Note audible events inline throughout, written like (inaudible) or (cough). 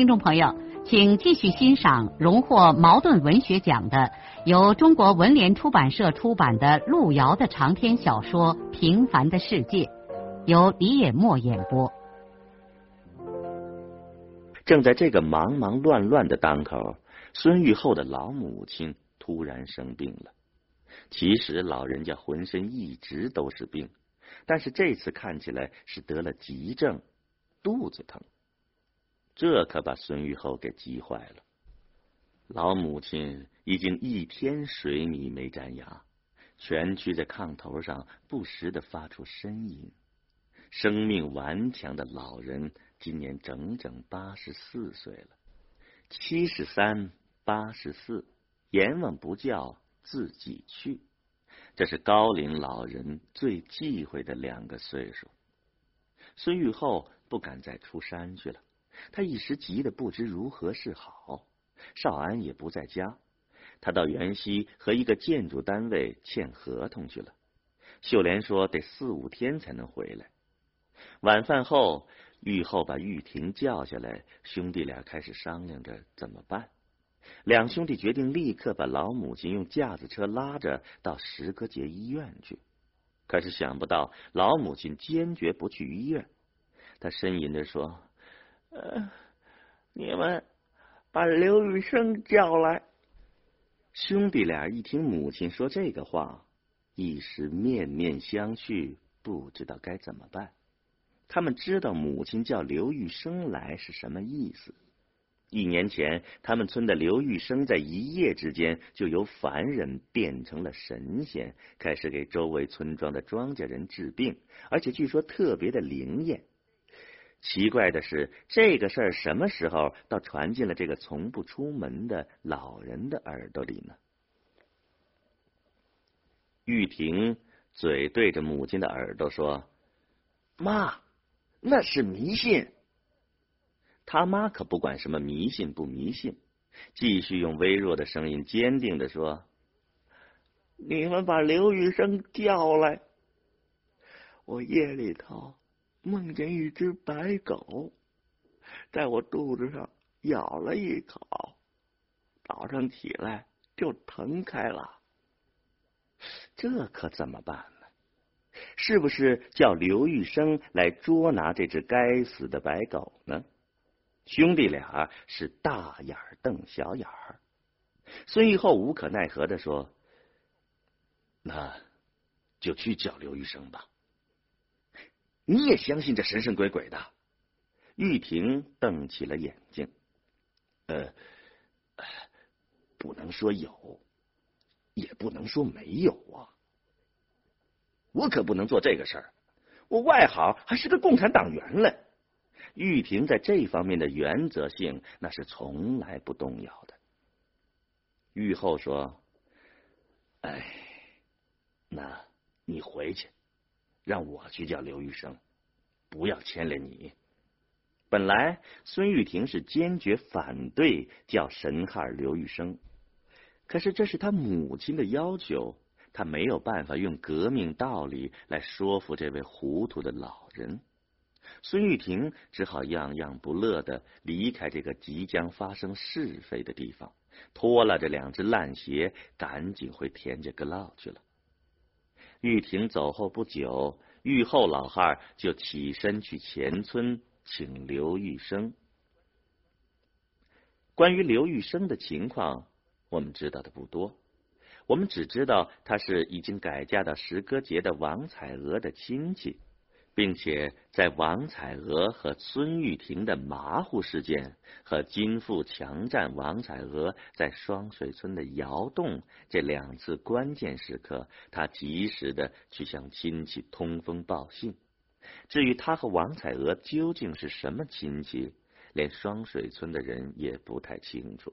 听众朋友，请继续欣赏荣获茅盾文学奖的、由中国文联出版社出版的路遥的长篇小说《平凡的世界》，由李野墨演播。正在这个忙忙乱乱的当口，孙玉厚的老母亲突然生病了。其实老人家浑身一直都是病，但是这次看起来是得了急症，肚子疼。这可把孙玉厚给急坏了。老母亲已经一天水米没沾牙，蜷曲在炕头上，不时的发出呻吟。生命顽强的老人今年整整八十四岁了，七十三、八十四，阎王不叫自己去，这是高龄老人最忌讳的两个岁数。孙玉厚不敢再出山去了。他一时急得不知如何是好，少安也不在家，他到元溪和一个建筑单位签合同去了。秀莲说得四五天才能回来。晚饭后，玉后把玉婷叫下来，兄弟俩开始商量着怎么办。两兄弟决定立刻把老母亲用架子车拉着到石歌节医院去。可是想不到老母亲坚决不去医院，他呻吟着说。呃，你们把刘玉生叫来。兄弟俩一听母亲说这个话，一时面面相觑，不知道该怎么办。他们知道母亲叫刘玉生来是什么意思。一年前，他们村的刘玉生在一夜之间就由凡人变成了神仙，开始给周围村庄的庄稼人治病，而且据说特别的灵验。奇怪的是，这个事儿什么时候倒传进了这个从不出门的老人的耳朵里呢？玉婷嘴对着母亲的耳朵说：“妈，那是迷信。”他妈可不管什么迷信不迷信，继续用微弱的声音坚定的说：“你们把刘玉生叫来，我夜里头。”梦见一只白狗在我肚子上咬了一口，早上起来就疼开了。这可怎么办呢？是不是叫刘玉生来捉拿这只该死的白狗呢？兄弟俩是大眼瞪小眼儿。孙玉厚无可奈何的说：“那就去叫刘玉生吧。”你也相信这神神鬼鬼的？玉婷瞪起了眼睛。呃，不能说有，也不能说没有啊。我可不能做这个事儿。我外行还是个共产党员嘞。玉婷在这方面的原则性那是从来不动摇的。玉后说：“哎，那你回去。”让我去叫刘玉生，不要牵连你。本来孙玉婷是坚决反对叫神汉刘玉生，可是这是他母亲的要求，他没有办法用革命道理来说服这位糊涂的老人。孙玉婷只好样样不乐的离开这个即将发生是非的地方，拖拉着两只烂鞋，赶紧回田家阁老去了。玉婷走后不久，玉后老汉就起身去前村请刘玉生。关于刘玉生的情况，我们知道的不多，我们只知道他是已经改嫁到石歌节的王彩娥的亲戚。并且在王彩娥和孙玉婷的马虎事件和金富强占王彩娥在双水村的窑洞这两次关键时刻，他及时的去向亲戚通风报信。至于他和王彩娥究竟是什么亲戚，连双水村的人也不太清楚。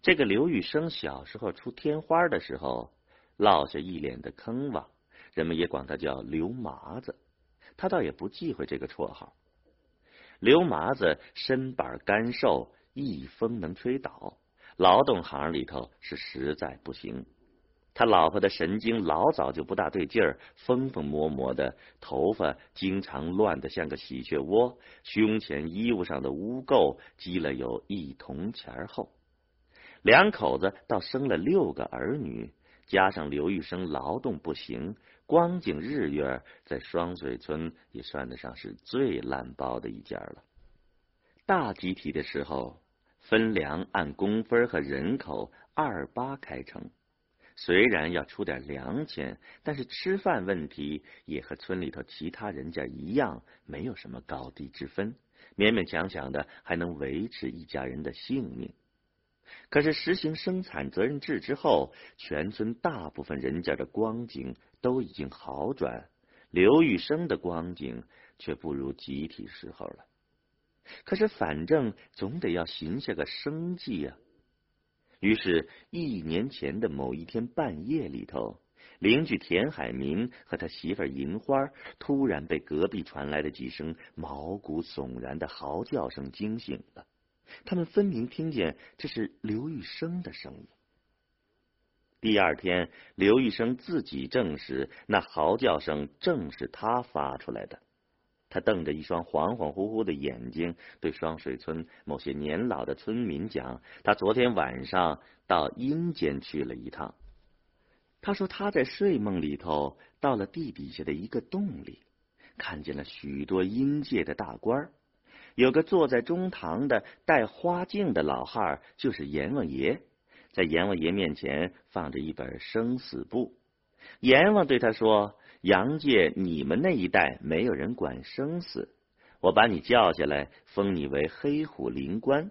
这个刘玉生小时候出天花的时候，落下一脸的坑洼，人们也管他叫刘麻子。他倒也不忌讳这个绰号。刘麻子身板干瘦，一风能吹倒，劳动行里头是实在不行。他老婆的神经老早就不大对劲儿，疯疯魔魔的，头发经常乱得像个喜鹊窝，胸前衣服上的污垢积了有一铜钱厚。两口子倒生了六个儿女，加上刘玉生劳动不行，光景日月在双水村也算得上是最烂包的一家了。大集体的时候，分粮按工分和人口二八开成。虽然要出点粮钱，但是吃饭问题也和村里头其他人家一样，没有什么高低之分，勉勉强强的还能维持一家人的性命。可是实行生产责任制之后，全村大部分人家的光景都已经好转，刘玉生的光景却不如集体时候了。可是反正总得要寻下个生计啊。于是，一年前的某一天半夜里头，邻居田海民和他媳妇银花突然被隔壁传来的几声毛骨悚然的嚎叫声惊醒了。他们分明听见这是刘玉生的声音。第二天，刘玉生自己证实，那嚎叫声正是他发出来的。他瞪着一双恍恍惚惚的眼睛，对双水村某些年老的村民讲：“他昨天晚上到阴间去了一趟。他说他在睡梦里头到了地底下的一个洞里，看见了许多阴界的大官儿有个坐在中堂的戴花镜的老汉，就是阎王爷，在阎王爷面前放着一本生死簿。阎王对他说。”杨界，你们那一代没有人管生死，我把你叫下来，封你为黑虎灵官。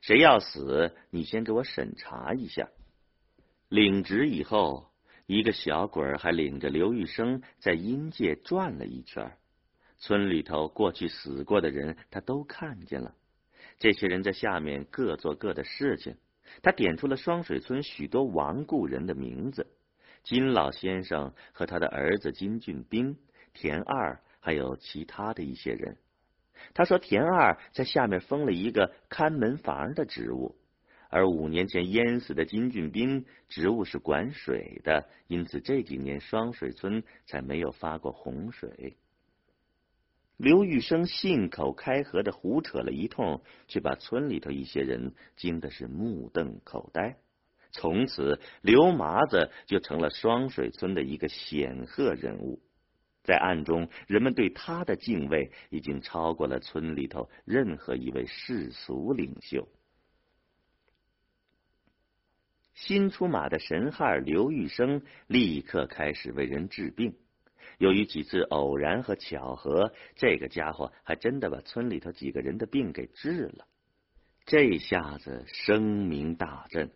谁要死，你先给我审查一下。领职以后，一个小鬼儿还领着刘玉生在阴界转了一圈。村里头过去死过的人，他都看见了。这些人在下面各做各的事情。他点出了双水村许多亡故人的名字。金老先生和他的儿子金俊斌、田二，还有其他的一些人。他说，田二在下面封了一个看门房的职务，而五年前淹死的金俊斌职务是管水的，因此这几年双水村才没有发过洪水。刘玉生信口开河的胡扯了一通，却把村里头一些人惊的是目瞪口呆。从此，刘麻子就成了双水村的一个显赫人物，在暗中，人们对他的敬畏已经超过了村里头任何一位世俗领袖。新出马的神汉刘玉生立刻开始为人治病，由于几次偶然和巧合，这个家伙还真的把村里头几个人的病给治了。这下子声名大振。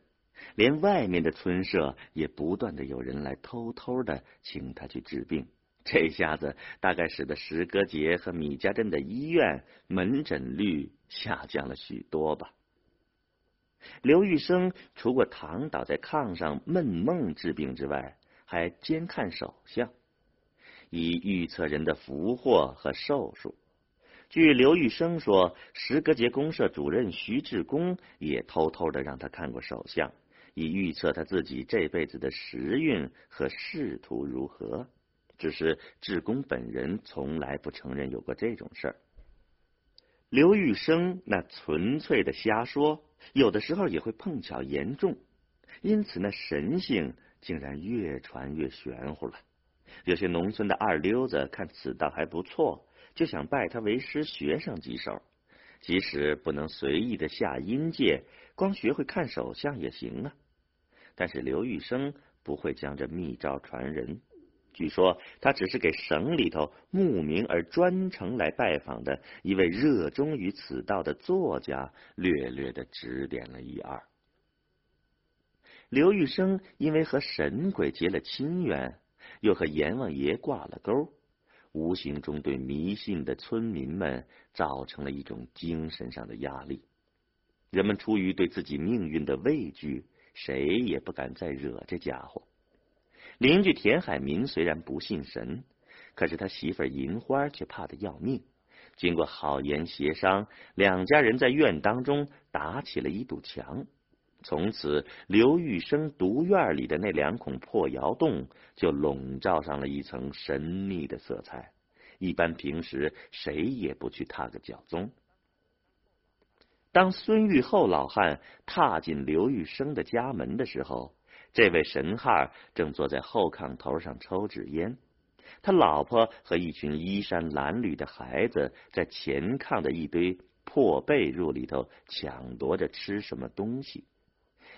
连外面的村社也不断的有人来偷偷的请他去治病，这下子大概使得石歌节和米家镇的医院门诊率下降了许多吧。刘玉生除过躺倒在炕上闷梦治病之外，还兼看手相，以预测人的福祸和寿数。据刘玉生说，石歌节公社主任徐志公也偷偷的让他看过手相。以预测他自己这辈子的时运和仕途如何，只是志公本人从来不承认有过这种事儿。刘玉生那纯粹的瞎说，有的时候也会碰巧严重，因此那神性竟然越传越玄乎了。有些农村的二流子看此道还不错，就想拜他为师学上几手，即使不能随意的下阴界。光学会看手相也行啊，但是刘玉生不会将这秘招传人。据说他只是给省里头慕名而专程来拜访的一位热衷于此道的作家，略略的指点了一二。刘玉生因为和神鬼结了亲缘，又和阎王爷挂了钩，无形中对迷信的村民们造成了一种精神上的压力。人们出于对自己命运的畏惧，谁也不敢再惹这家伙。邻居田海民虽然不信神，可是他媳妇银花却怕的要命。经过好言协商，两家人在院当中打起了一堵墙。从此，刘玉生独院里的那两孔破窑洞就笼罩上了一层神秘的色彩。一般平时谁也不去踏个脚踪。当孙玉厚老汉踏进刘玉生的家门的时候，这位神汉正坐在后炕头上抽纸烟。他老婆和一群衣衫褴褛的孩子在前炕的一堆破被褥里头抢夺着吃什么东西。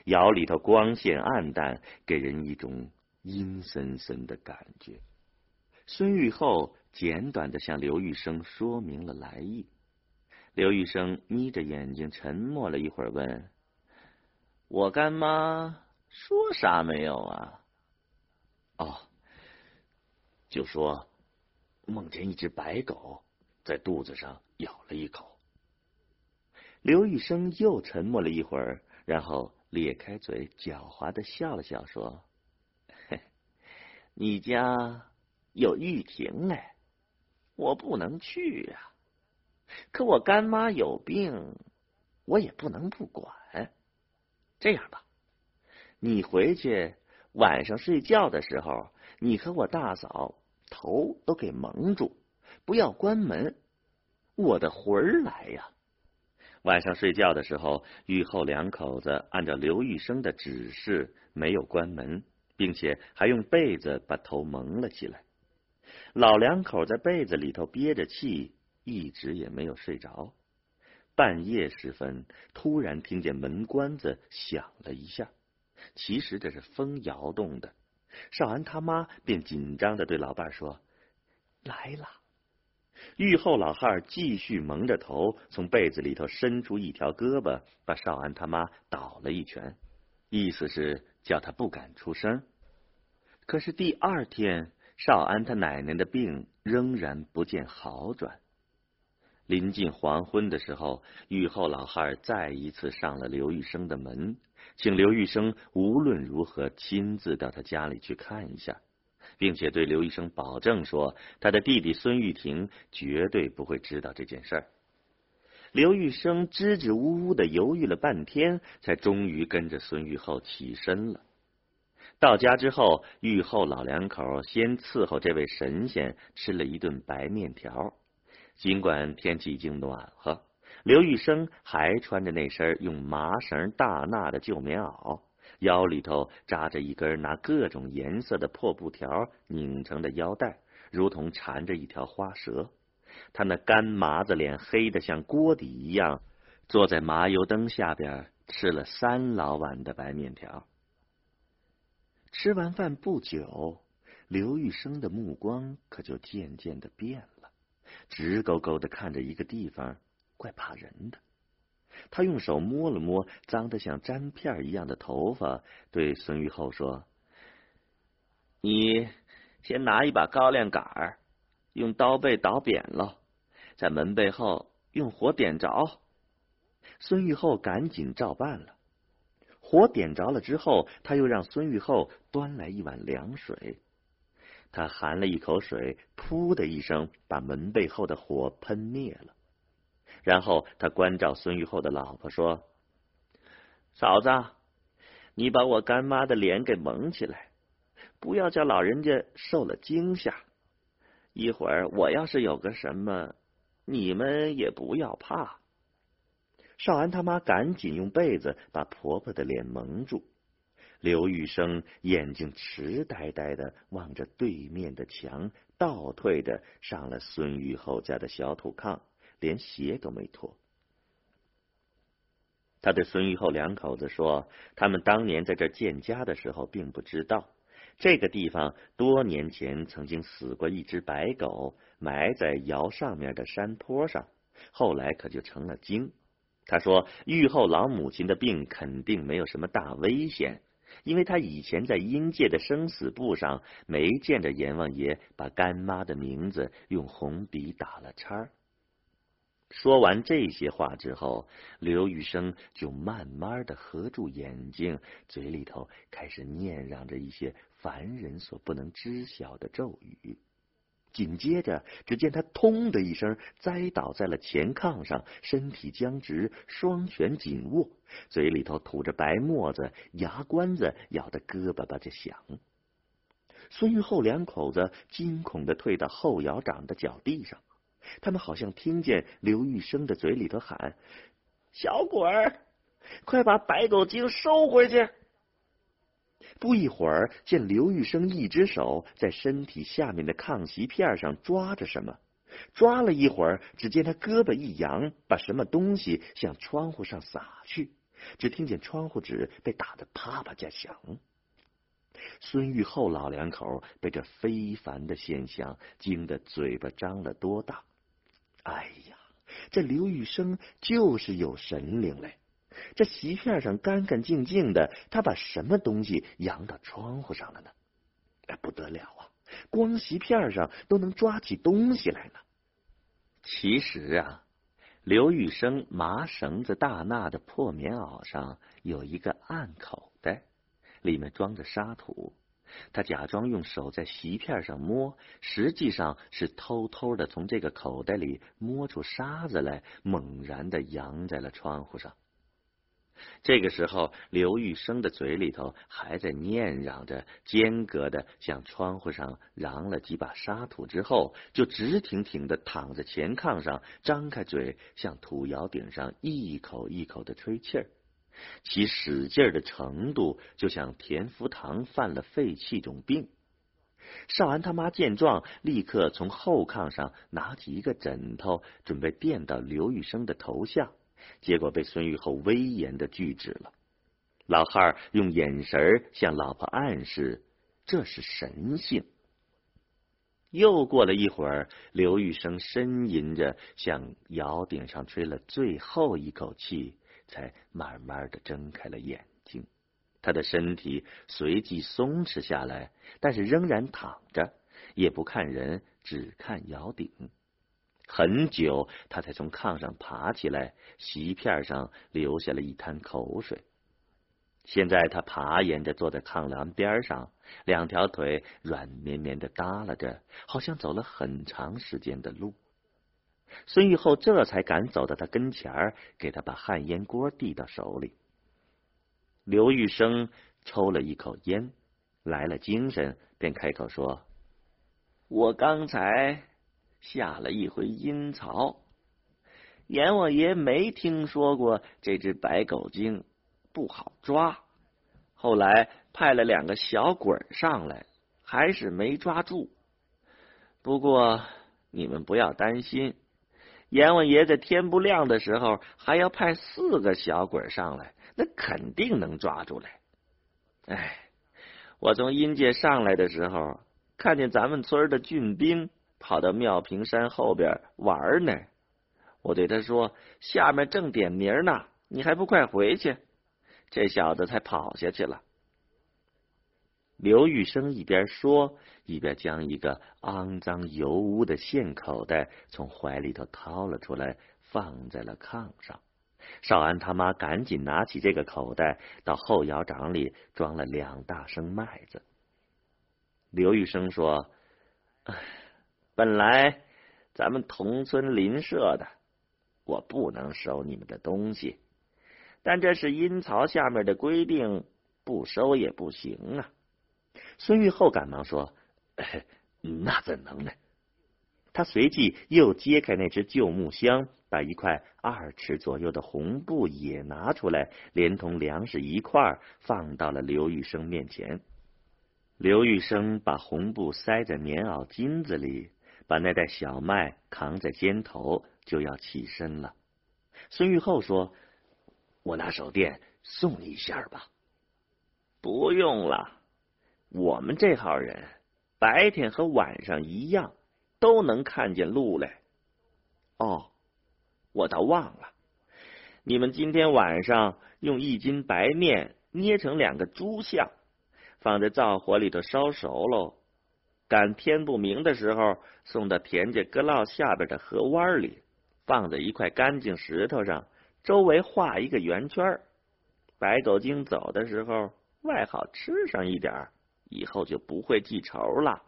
窑里头光线暗淡，给人一种阴森森的感觉。孙玉厚简短的向刘玉生说明了来意。刘玉生眯着眼睛沉默了一会儿，问：“我干妈说啥没有啊？”“哦，就说梦见一只白狗在肚子上咬了一口。”刘玉生又沉默了一会儿，然后。咧开嘴，狡猾的笑了笑，说：“ (laughs) 你家有玉婷哎，我不能去呀。可我干妈有病，我也不能不管。这样吧，你回去晚上睡觉的时候，你和我大嫂头都给蒙住，不要关门，我的魂儿来呀。”晚上睡觉的时候，玉后两口子按照刘玉生的指示，没有关门，并且还用被子把头蒙了起来。老两口在被子里头憋着气，一直也没有睡着。半夜时分，突然听见门关子响了一下，其实这是风摇动的。少安他妈便紧张的对老伴说：“来了。”玉后老汉继续蒙着头，从被子里头伸出一条胳膊，把少安他妈倒了一拳，意思是叫他不敢出声。可是第二天，少安他奶奶的病仍然不见好转。临近黄昏的时候，玉后老汉再一次上了刘玉生的门，请刘玉生无论如何亲自到他家里去看一下。并且对刘医生保证说，他的弟弟孙玉婷绝对不会知道这件事儿。刘玉生支支吾吾的犹豫了半天，才终于跟着孙玉厚起身了。到家之后，玉厚老两口先伺候这位神仙吃了一顿白面条。尽管天气已经暖和，刘玉生还穿着那身用麻绳大纳的旧棉袄。腰里头扎着一根拿各种颜色的破布条拧成的腰带，如同缠着一条花蛇。他那干麻子脸黑的像锅底一样，坐在麻油灯下边吃了三老碗的白面条。吃完饭不久，刘玉生的目光可就渐渐的变了，直勾勾的看着一个地方，怪怕人的。他用手摸了摸脏的像粘片一样的头发，对孙玉厚说：“你先拿一把高粱杆儿，用刀背捣扁了，在门背后用火点着。”孙玉厚赶紧照办了。火点着了之后，他又让孙玉厚端来一碗凉水。他含了一口水，噗的一声，把门背后的火喷灭了。然后他关照孙玉厚的老婆说：“嫂子，你把我干妈的脸给蒙起来，不要叫老人家受了惊吓。一会儿我要是有个什么，你们也不要怕。”少安他妈赶紧用被子把婆婆的脸蒙住。刘玉生眼睛痴呆呆的望着对面的墙，倒退着上了孙玉厚家的小土炕。连鞋都没脱。他对孙玉厚两口子说：“他们当年在这建家的时候，并不知道这个地方多年前曾经死过一只白狗，埋在窑上面的山坡上，后来可就成了精。他说，玉后老母亲的病肯定没有什么大危险，因为他以前在阴界的生死簿上没见着阎王爷把干妈的名字用红笔打了叉。说完这些话之后，刘玉生就慢慢的合住眼睛，嘴里头开始念嚷着一些凡人所不能知晓的咒语。紧接着，只见他“通”的一声栽倒在了前炕上，身体僵直，双拳紧握，嘴里头吐着白沫子，牙关子咬得咯巴巴的响。孙玉厚两口子惊恐的退到后窑长的脚地上，他们好像听见刘玉生的嘴里头喊：“小鬼儿，快把白狗精收回去！”不一会儿，见刘玉生一只手在身体下面的炕席片上抓着什么，抓了一会儿，只见他胳膊一扬，把什么东西向窗户上撒去，只听见窗户纸被打得啪啪响。孙玉厚老两口被这非凡的现象惊得嘴巴张了多大！哎呀，这刘玉生就是有神灵嘞！这席片上干干净净的，他把什么东西扬到窗户上了呢？哎，不得了啊！光席片上都能抓起东西来呢。其实啊，刘玉生麻绳子大纳的破棉袄上有一个暗口袋，里面装着沙土。他假装用手在席片上摸，实际上是偷偷的从这个口袋里摸出沙子来，猛然的扬在了窗户上。这个时候，刘玉生的嘴里头还在念嚷着，间隔的向窗户上扬了几把沙土，之后就直挺挺的躺在前炕上，张开嘴向土窑顶上一口一口的吹气儿，其使劲的程度就像田福堂犯了肺气肿病。少安他妈见状，立刻从后炕上拿起一个枕头，准备垫到刘玉生的头下。结果被孙玉厚威严的拒止了。老汉用眼神向老婆暗示，这是神性。又过了一会儿，刘玉生呻吟着向窑顶上吹了最后一口气，才慢慢的睁开了眼睛。他的身体随即松弛下来，但是仍然躺着，也不看人，只看窑顶。很久，他才从炕上爬起来，席片上留下了一滩口水。现在他爬沿着坐在炕栏边上，两条腿软绵绵的耷拉着，好像走了很长时间的路。孙玉厚这才敢走到他跟前儿，给他把旱烟锅递到手里。刘玉生抽了一口烟，来了精神，便开口说：“我刚才。”下了一回阴曹，阎王爷没听说过这只白狗精不好抓，后来派了两个小鬼上来，还是没抓住。不过你们不要担心，阎王爷在天不亮的时候还要派四个小鬼上来，那肯定能抓住来。哎，我从阴界上来的时候，看见咱们村的俊兵。跑到妙平山后边玩呢，我对他说：“下面正点名呢，你还不快回去？”这小子才跑下去了。刘玉生一边说，一边将一个肮脏油污的线口袋从怀里头掏了出来，放在了炕上。少安他妈赶紧拿起这个口袋，到后窑长里装了两大升麦子。刘玉生说：“唉。”本来咱们同村邻舍的，我不能收你们的东西，但这是阴曹下面的规定，不收也不行啊。孙玉厚赶忙说：“那怎能呢？”他随即又揭开那只旧木箱，把一块二尺左右的红布也拿出来，连同粮食一块放到了刘玉生面前。刘玉生把红布塞在棉袄襟子里。把那袋小麦扛在肩头，就要起身了。孙玉厚说：“我拿手电送你一下吧。”不用了，我们这号人白天和晚上一样，都能看见路来。哦，我倒忘了，你们今天晚上用一斤白面捏成两个猪像，放在灶火里头烧熟喽。赶天不明的时候，送到田家阁涝下边的河湾里，放在一块干净石头上，周围画一个圆圈。白狗精走的时候，外好吃上一点儿，以后就不会记仇了。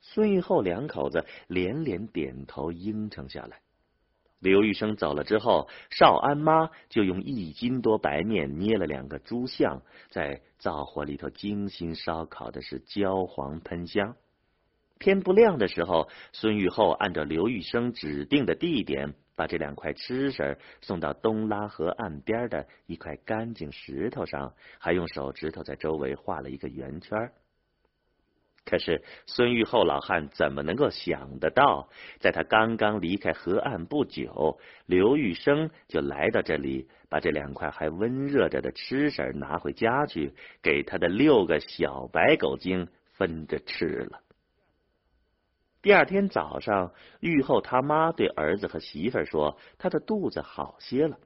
孙玉厚两口子连连点头应承下来。刘玉生走了之后，少安妈就用一斤多白面捏了两个猪像，在灶火里头精心烧烤的是焦黄喷香。天不亮的时候，孙玉厚按照刘玉生指定的地点，把这两块吃食送到东拉河岸边的一块干净石头上，还用手指头在周围画了一个圆圈。可是孙玉厚老汉怎么能够想得到，在他刚刚离开河岸不久，刘玉生就来到这里，把这两块还温热着的吃食拿回家去，给他的六个小白狗精分着吃了。第二天早上，玉厚他妈对儿子和媳妇说：“他的肚子好些了。”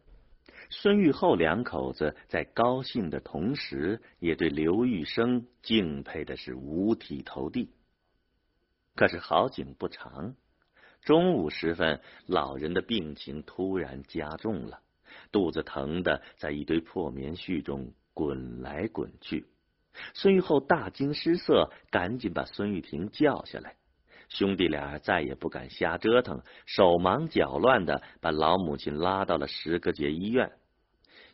孙玉厚两口子在高兴的同时，也对刘玉生敬佩的是五体投地。可是好景不长，中午时分，老人的病情突然加重了，肚子疼的在一堆破棉絮中滚来滚去。孙玉厚大惊失色，赶紧把孙玉婷叫下来。兄弟俩再也不敢瞎折腾，手忙脚乱的把老母亲拉到了石各节医院。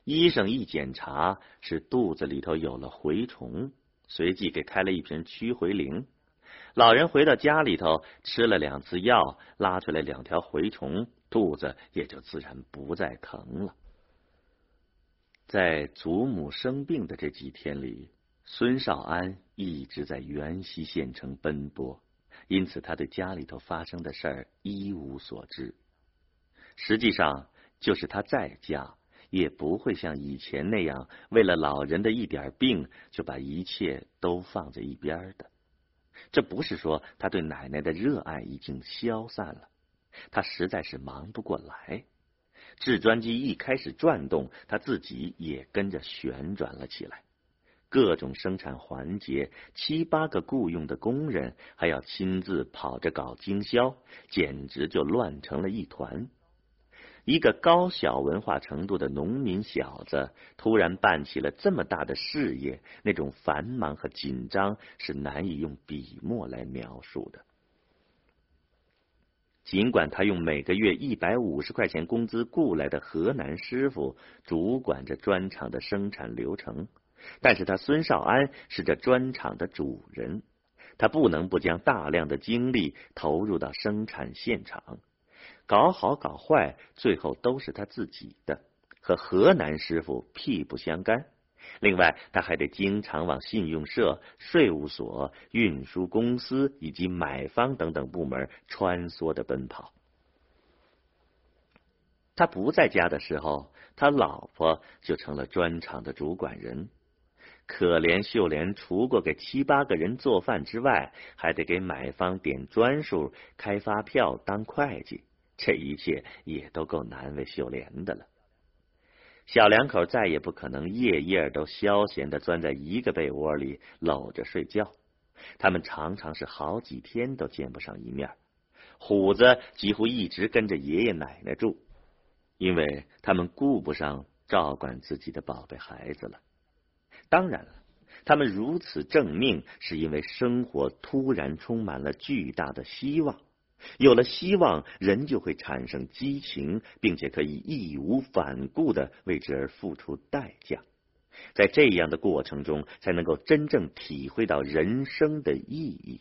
医生一检查，是肚子里头有了蛔虫，随即给开了一瓶驱蛔灵。老人回到家里头，吃了两次药，拉出来两条蛔虫，肚子也就自然不再疼了。在祖母生病的这几天里，孙少安一直在元溪县城奔波。因此，他对家里头发生的事儿一无所知。实际上，就是他在家，也不会像以前那样，为了老人的一点病，就把一切都放在一边的。这不是说他对奶奶的热爱已经消散了，他实在是忙不过来。制砖机一开始转动，他自己也跟着旋转了起来。各种生产环节，七八个雇佣的工人还要亲自跑着搞经销，简直就乱成了一团。一个高小文化程度的农民小子，突然办起了这么大的事业，那种繁忙和紧张是难以用笔墨来描述的。尽管他用每个月一百五十块钱工资雇来的河南师傅主管着砖厂的生产流程。但是他孙少安是这砖厂的主人，他不能不将大量的精力投入到生产现场，搞好搞坏，最后都是他自己的，和河南师傅屁不相干。另外，他还得经常往信用社、税务所、运输公司以及买方等等部门穿梭的奔跑。他不在家的时候，他老婆就成了砖厂的主管人。可怜秀莲，除过给七八个人做饭之外，还得给买方点砖数、开发票、当会计，这一切也都够难为秀莲的了。小两口再也不可能夜夜都消闲的钻在一个被窝里搂着睡觉，他们常常是好几天都见不上一面。虎子几乎一直跟着爷爷奶奶住，因为他们顾不上照管自己的宝贝孩子了。当然了，他们如此正命，是因为生活突然充满了巨大的希望。有了希望，人就会产生激情，并且可以义无反顾的为之而付出代价。在这样的过程中，才能够真正体会到人生的意义。